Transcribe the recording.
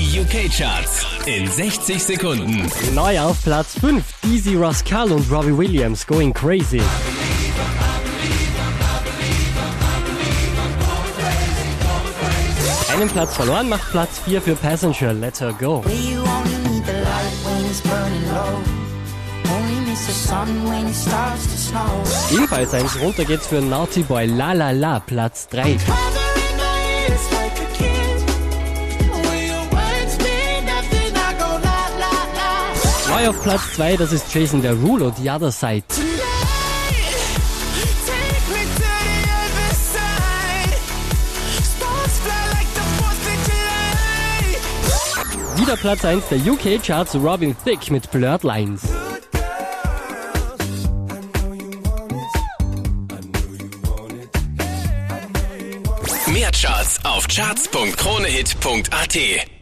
Die UK-Charts in 60 Sekunden. Neu auf Platz 5, Dizzy Rascal und Robbie Williams, Going Crazy. Einen Platz verloren macht Platz 4 für Passenger, Let Her Go. Where you only need the light when it's burning low. Only miss the sun when it starts to snow. Ebenfalls eins runter geht's für Naughty Boy, La La La, Platz 3. Neu auf Platz 2, das ist Jason Derulo, The Other Side. Wieder Platz 1 der UK-Charts, Robin Thicke mit Blurred Lines. Mehr Charts auf charts.kronehit.at.